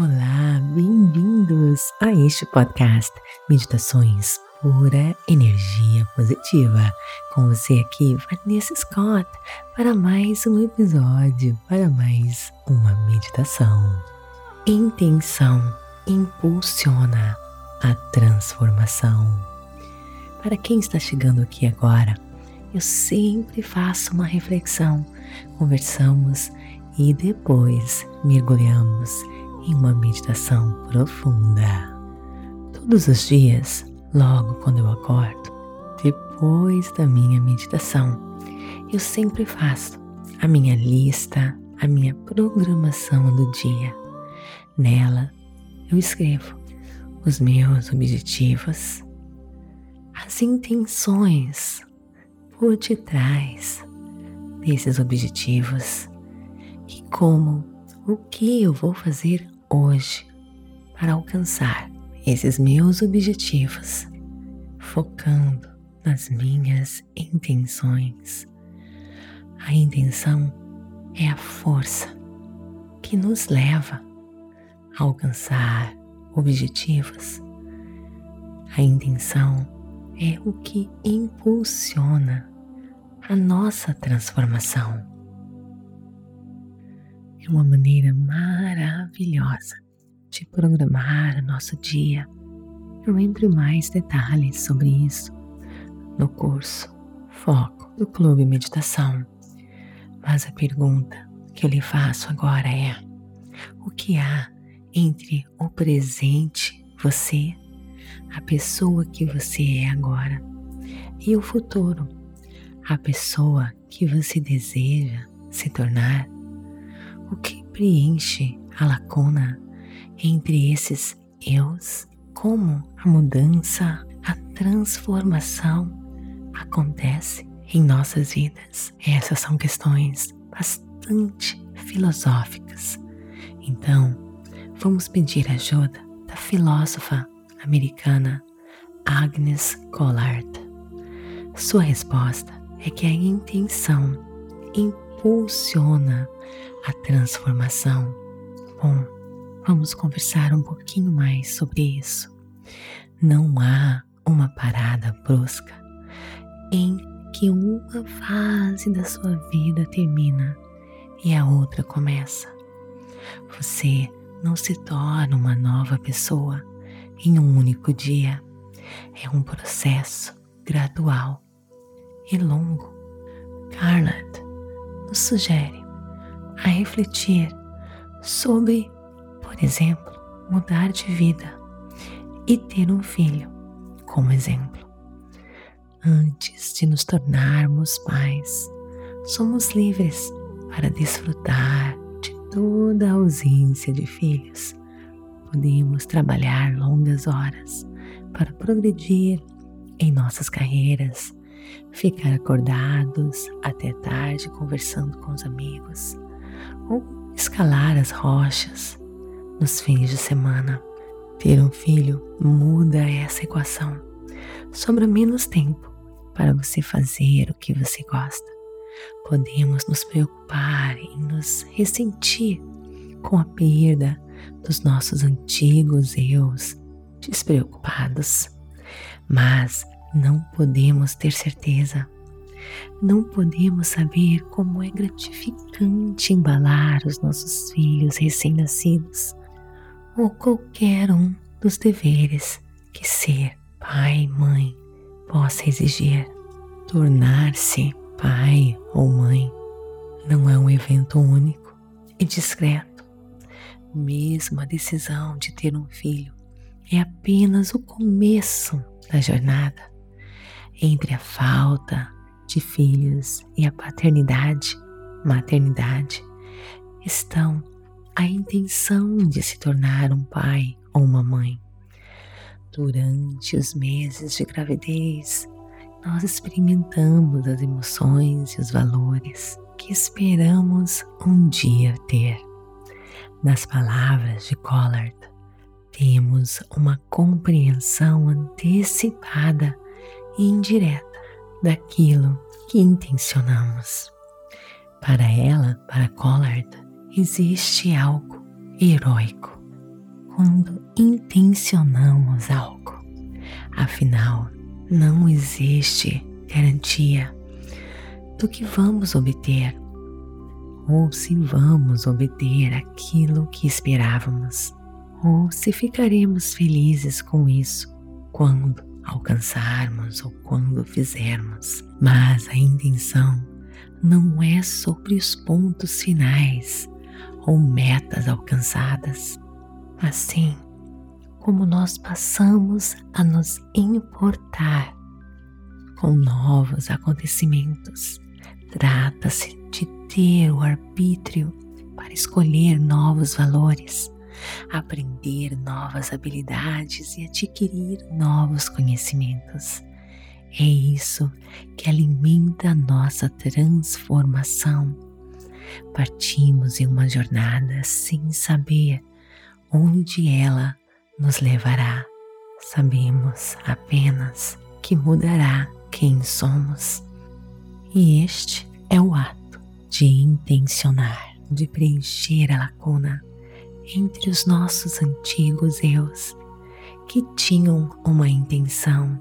Olá, bem-vindos a este podcast Meditações Pura Energia Positiva. Com você aqui, Vanessa Scott, para mais um episódio, para mais uma meditação. Intenção impulsiona a transformação. Para quem está chegando aqui agora, eu sempre faço uma reflexão, conversamos e depois mergulhamos em uma meditação profunda. Todos os dias, logo quando eu acordo, depois da minha meditação, eu sempre faço a minha lista, a minha programação do dia. Nela, eu escrevo os meus objetivos, as intenções por detrás desses objetivos e como o que eu vou fazer hoje para alcançar esses meus objetivos, focando nas minhas intenções. A intenção é a força que nos leva a alcançar objetivos. A intenção é o que impulsiona a nossa transformação uma maneira maravilhosa de programar o nosso dia. Eu entro em mais detalhes sobre isso no curso Foco do Clube Meditação. Mas a pergunta que eu lhe faço agora é: o que há entre o presente, você, a pessoa que você é agora, e o futuro, a pessoa que você deseja se tornar? O que preenche a lacuna entre esses eus, como a mudança, a transformação acontece em nossas vidas. Essas são questões bastante filosóficas. Então, vamos pedir ajuda da filósofa americana Agnes Collard. Sua resposta é que a intenção impulsiona a transformação. Bom, vamos conversar um pouquinho mais sobre isso. Não há uma parada brusca em que uma fase da sua vida termina e a outra começa. Você não se torna uma nova pessoa em um único dia. É um processo gradual e longo. Carnot nos sugere a refletir sobre, por exemplo, mudar de vida e ter um filho como exemplo. Antes de nos tornarmos pais, somos livres para desfrutar de toda a ausência de filhos. Podemos trabalhar longas horas para progredir em nossas carreiras, ficar acordados até tarde conversando com os amigos, ou escalar as rochas nos fins de semana. Ter um filho muda essa equação. Sobra menos tempo para você fazer o que você gosta. Podemos nos preocupar em nos ressentir com a perda dos nossos antigos eus despreocupados, mas não podemos ter certeza não podemos saber como é gratificante embalar os nossos filhos recém-nascidos ou qualquer um dos deveres que ser pai mãe possa exigir. Tornar-se pai ou mãe não é um evento único e discreto. Mesmo a decisão de ter um filho é apenas o começo da jornada entre a falta de filhos e a paternidade, maternidade, estão a intenção de se tornar um pai ou uma mãe. Durante os meses de gravidez, nós experimentamos as emoções e os valores que esperamos um dia ter. Nas palavras de Collard, temos uma compreensão antecipada e indireta daquilo que intencionamos. Para ela, para Collard, existe algo heróico quando intencionamos algo. Afinal, não existe garantia do que vamos obter ou se vamos obter aquilo que esperávamos, ou se ficaremos felizes com isso quando alcançarmos ou quando fizermos. Mas a intenção não é sobre os pontos finais ou metas alcançadas, assim como nós passamos a nos importar com novos acontecimentos. Trata-se de ter o arbítrio para escolher novos valores, aprender novas habilidades e adquirir novos conhecimentos. É isso que alimenta a nossa transformação. Partimos em uma jornada sem saber onde ela nos levará. Sabemos apenas que mudará quem somos. E este é o ato de intencionar, de preencher a lacuna entre os nossos antigos eus que tinham uma intenção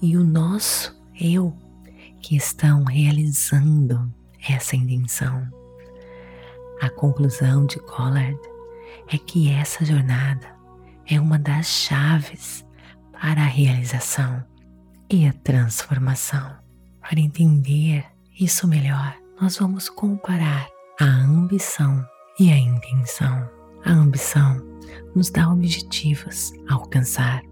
e o nosso eu que estão realizando essa intenção. A conclusão de Collard é que essa jornada é uma das chaves para a realização e a transformação. Para entender isso melhor, nós vamos comparar a ambição e a intenção. A ambição nos dá objetivos a alcançar,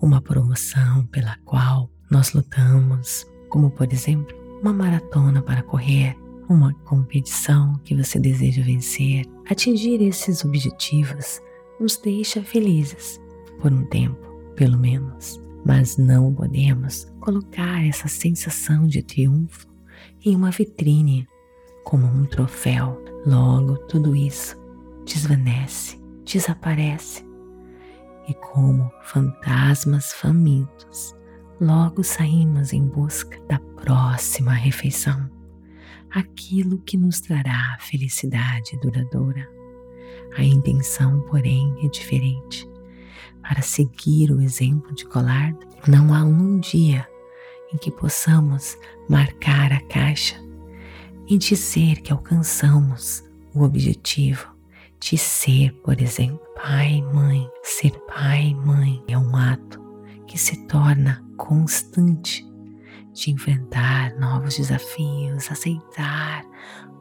uma promoção pela qual nós lutamos, como por exemplo, uma maratona para correr, uma competição que você deseja vencer. Atingir esses objetivos nos deixa felizes por um tempo, pelo menos mas não podemos colocar essa sensação de triunfo em uma vitrine como um troféu. Logo, tudo isso desvanece, desaparece. E, como fantasmas famintos, logo saímos em busca da próxima refeição, aquilo que nos trará felicidade duradoura. A intenção, porém, é diferente. Para seguir o exemplo de Collard, não há um dia em que possamos marcar a caixa e dizer que alcançamos o objetivo de ser, por exemplo, pai mãe. Ser pai mãe é um ato que se torna constante de enfrentar novos desafios, aceitar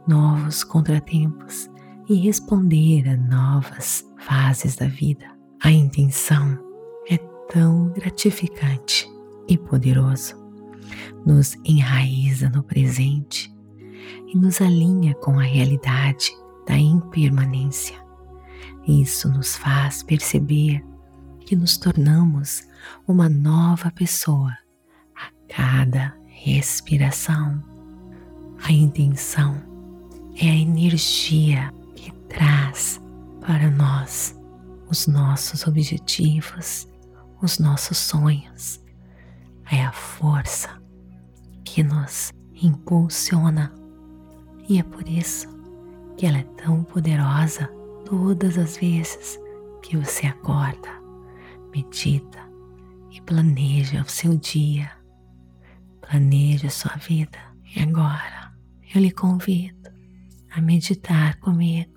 novos contratempos e responder a novas fases da vida. A intenção é tão gratificante e poderoso, nos enraiza no presente e nos alinha com a realidade da impermanência. Isso nos faz perceber que nos tornamos uma nova pessoa a cada respiração. A intenção é a energia que traz para nós os nossos objetivos, os nossos sonhos. É a força que nos impulsiona e é por isso que ela é tão poderosa todas as vezes que você acorda, medita e planeja o seu dia, planeja a sua vida. E agora eu lhe convido a meditar comigo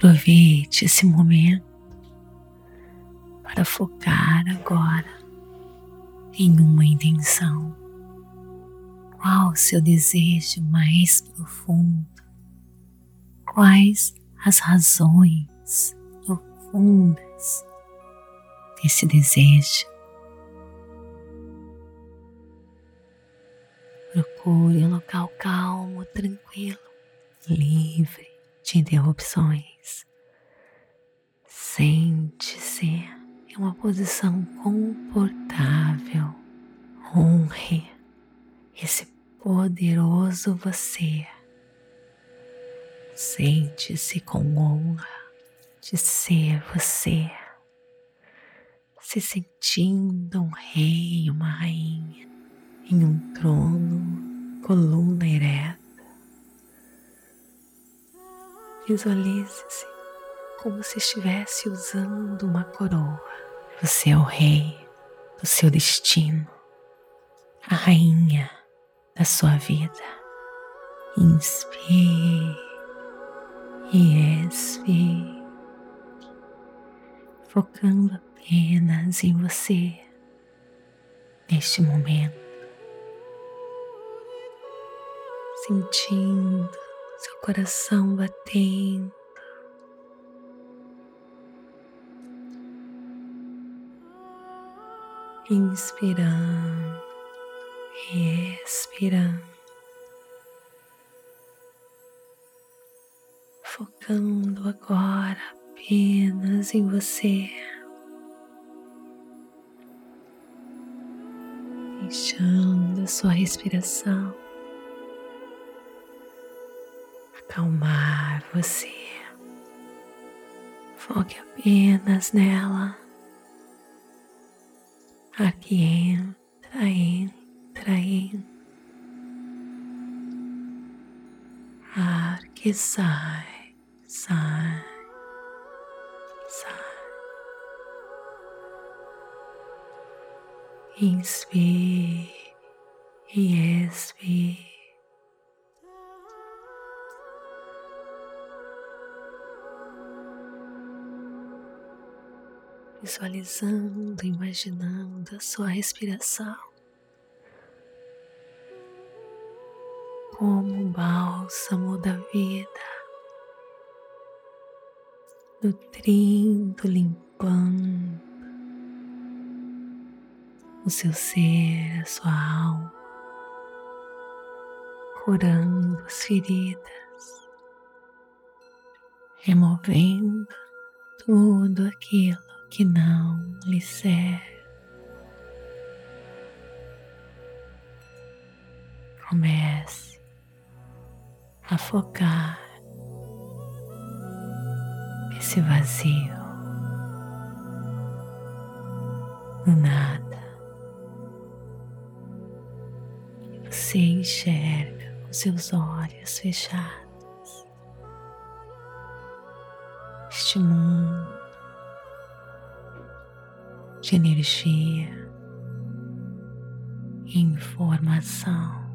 Aproveite esse momento para focar agora em uma intenção. Qual o seu desejo mais profundo? Quais as razões profundas desse desejo? Procure um local calmo, tranquilo, livre de interrupções. Sente-se em uma posição confortável. Honre esse poderoso você. Sente-se com honra de ser você, se sentindo um rei, uma rainha em um trono, coluna ereta Visualize-se como se estivesse usando uma coroa. Você é o rei do seu destino, a rainha da sua vida. Inspire e expire, focando apenas em você neste momento, sentindo seu coração batendo. Inspirando e expirando, focando agora apenas em você. Deixando a sua respiração acalmar você. Foque apenas nela. Ar que entra, entra, entra. Ar que sai, sai, sai. Inspire e expire. visualizando, imaginando a sua respiração como um bálsamo da vida, nutrindo, limpando o seu ser, a sua alma, curando as feridas, removendo tudo aquilo que não lhe serve. Comece a focar esse vazio no nada. E você enxerga com seus olhos fechados este mundo de energia, informação,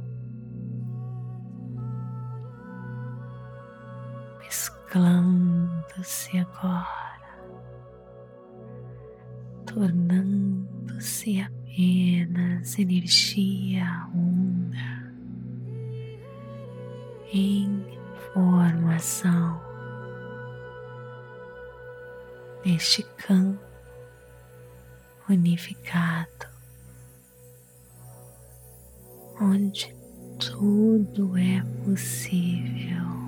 mesclando-se agora, tornando-se apenas energia onda, informação neste campo unificado, onde tudo é possível.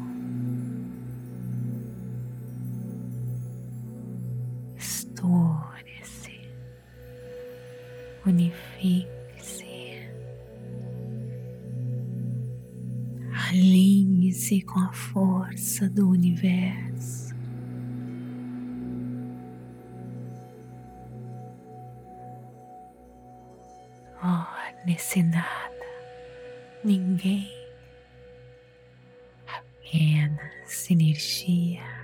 Unifique-se, alinhe-se com a força do universo. nesse nada, ninguém, apenas energia.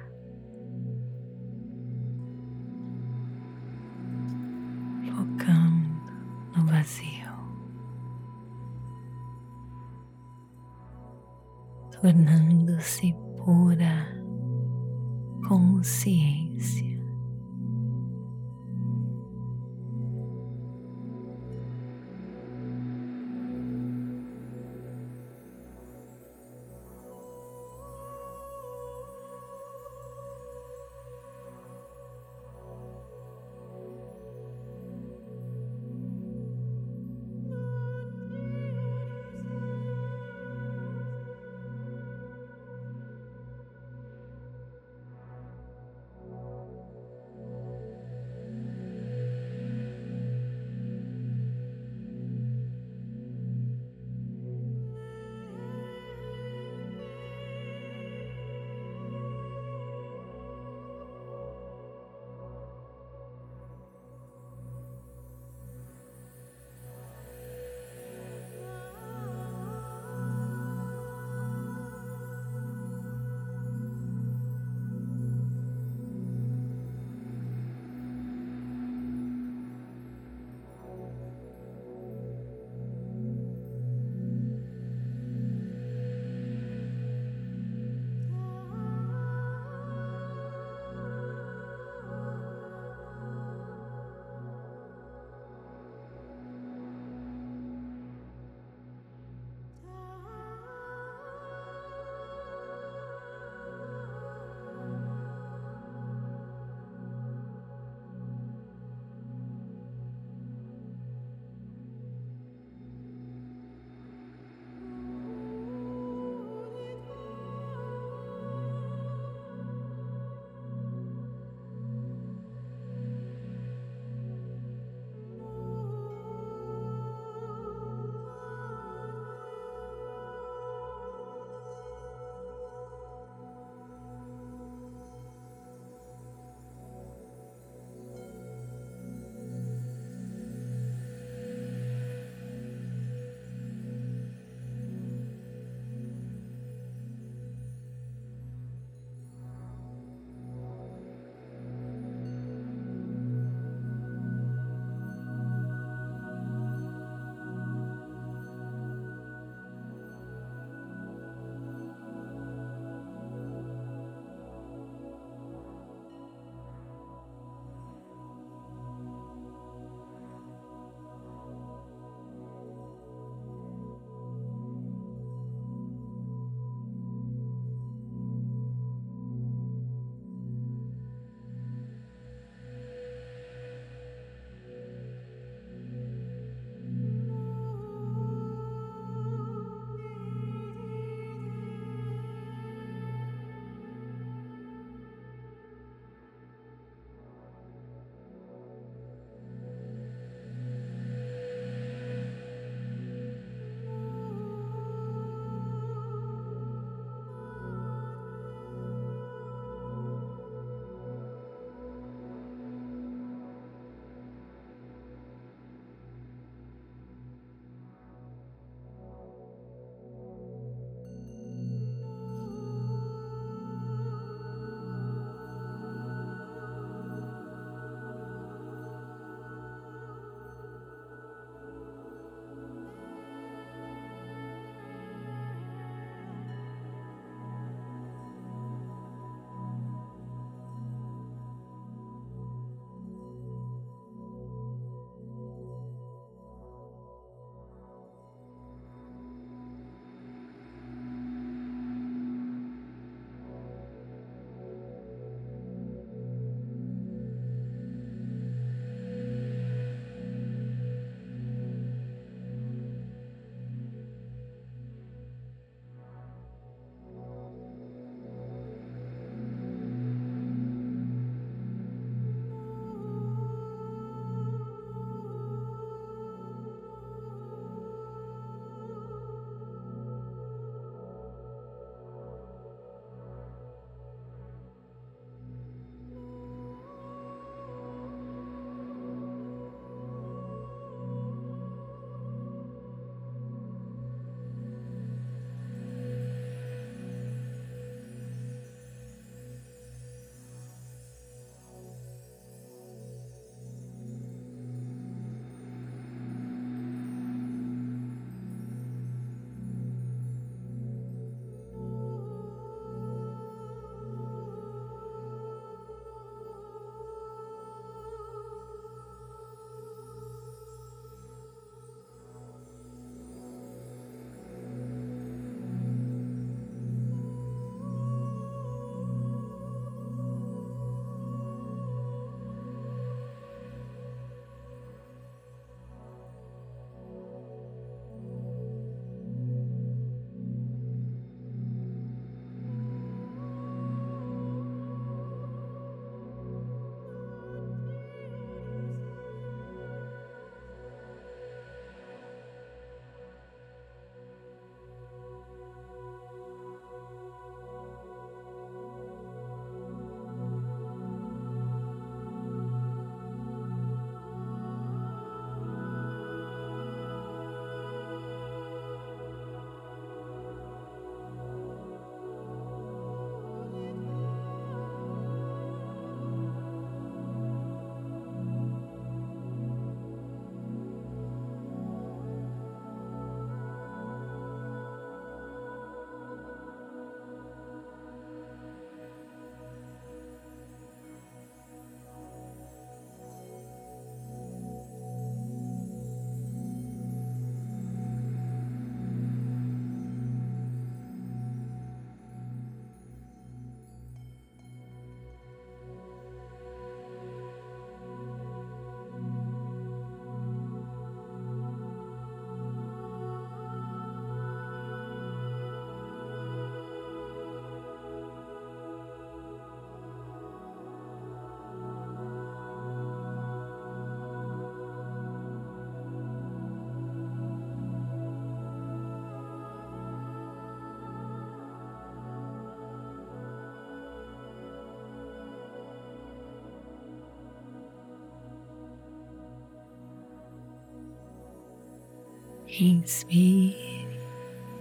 Inspire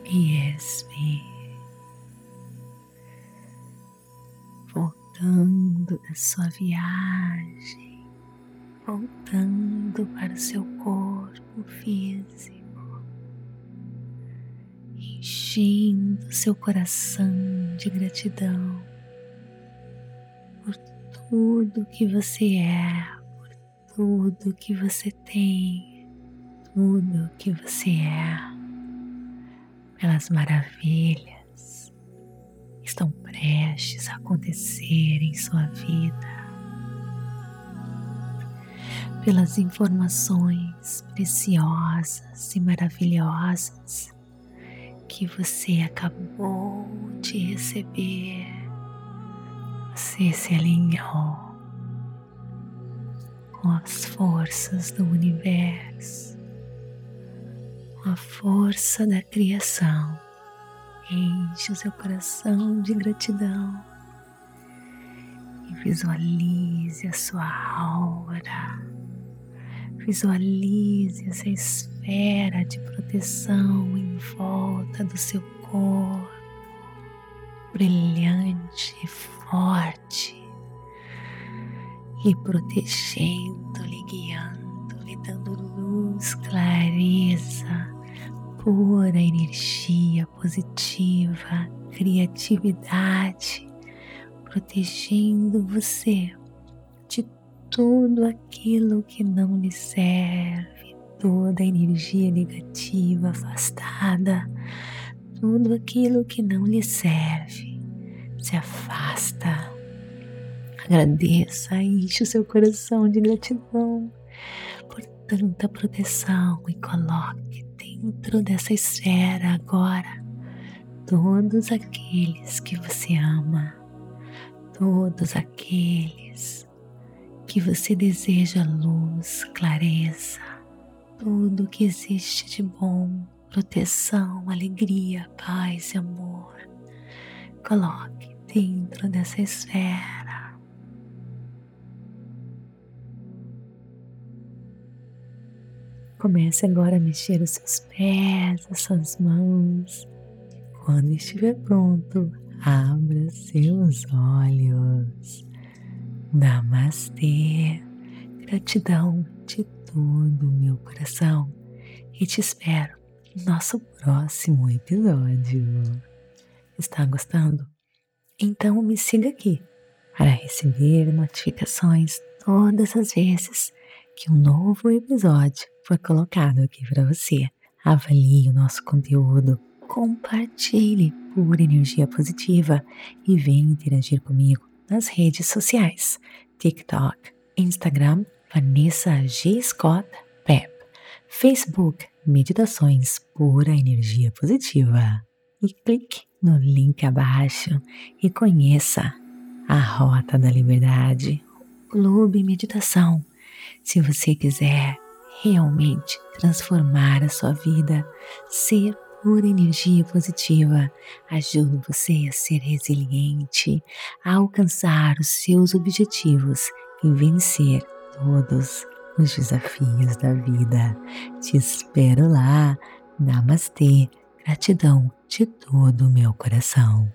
e expire, voltando da sua viagem, voltando para o seu corpo físico, enchendo seu coração de gratidão por tudo que você é, por tudo que você tem tudo que você é, pelas maravilhas que estão prestes a acontecer em sua vida, pelas informações preciosas e maravilhosas que você acabou de receber. Você se alinhou com as forças do universo a força da criação. Enche o seu coração de gratidão. E visualize a sua aura, visualize essa esfera de proteção em volta do seu corpo, brilhante e forte, lhe protegendo, lhe guiando, lhe dando luz, clareza pura energia positiva, criatividade, protegendo você de tudo aquilo que não lhe serve, toda a energia negativa afastada, tudo aquilo que não lhe serve se afasta. Agradeça, enche o seu coração de gratidão por tanta proteção e coloque dentro dessa esfera agora todos aqueles que você ama, todos aqueles que você deseja luz, clareza, tudo que existe de bom, proteção, alegria, paz e amor. Coloque dentro dessa esfera Comece agora a mexer os seus pés, as suas mãos. Quando estiver pronto, abra seus olhos. Namastê. Gratidão de todo o meu coração e te espero no nosso próximo episódio. Está gostando? Então me siga aqui para receber notificações todas as vezes que um novo episódio foi colocado aqui para você. Avalie o nosso conteúdo, compartilhe por energia positiva e venha interagir comigo nas redes sociais: TikTok, Instagram, Vanessa G. Scott Pep, Facebook, Meditações Pura Energia Positiva. E clique no link abaixo e conheça a Rota da Liberdade, Clube Meditação. Se você quiser realmente transformar a sua vida, ser pura energia positiva, ajuda você a ser resiliente, a alcançar os seus objetivos e vencer todos os desafios da vida. Te espero lá. Namastê. Gratidão de todo o meu coração.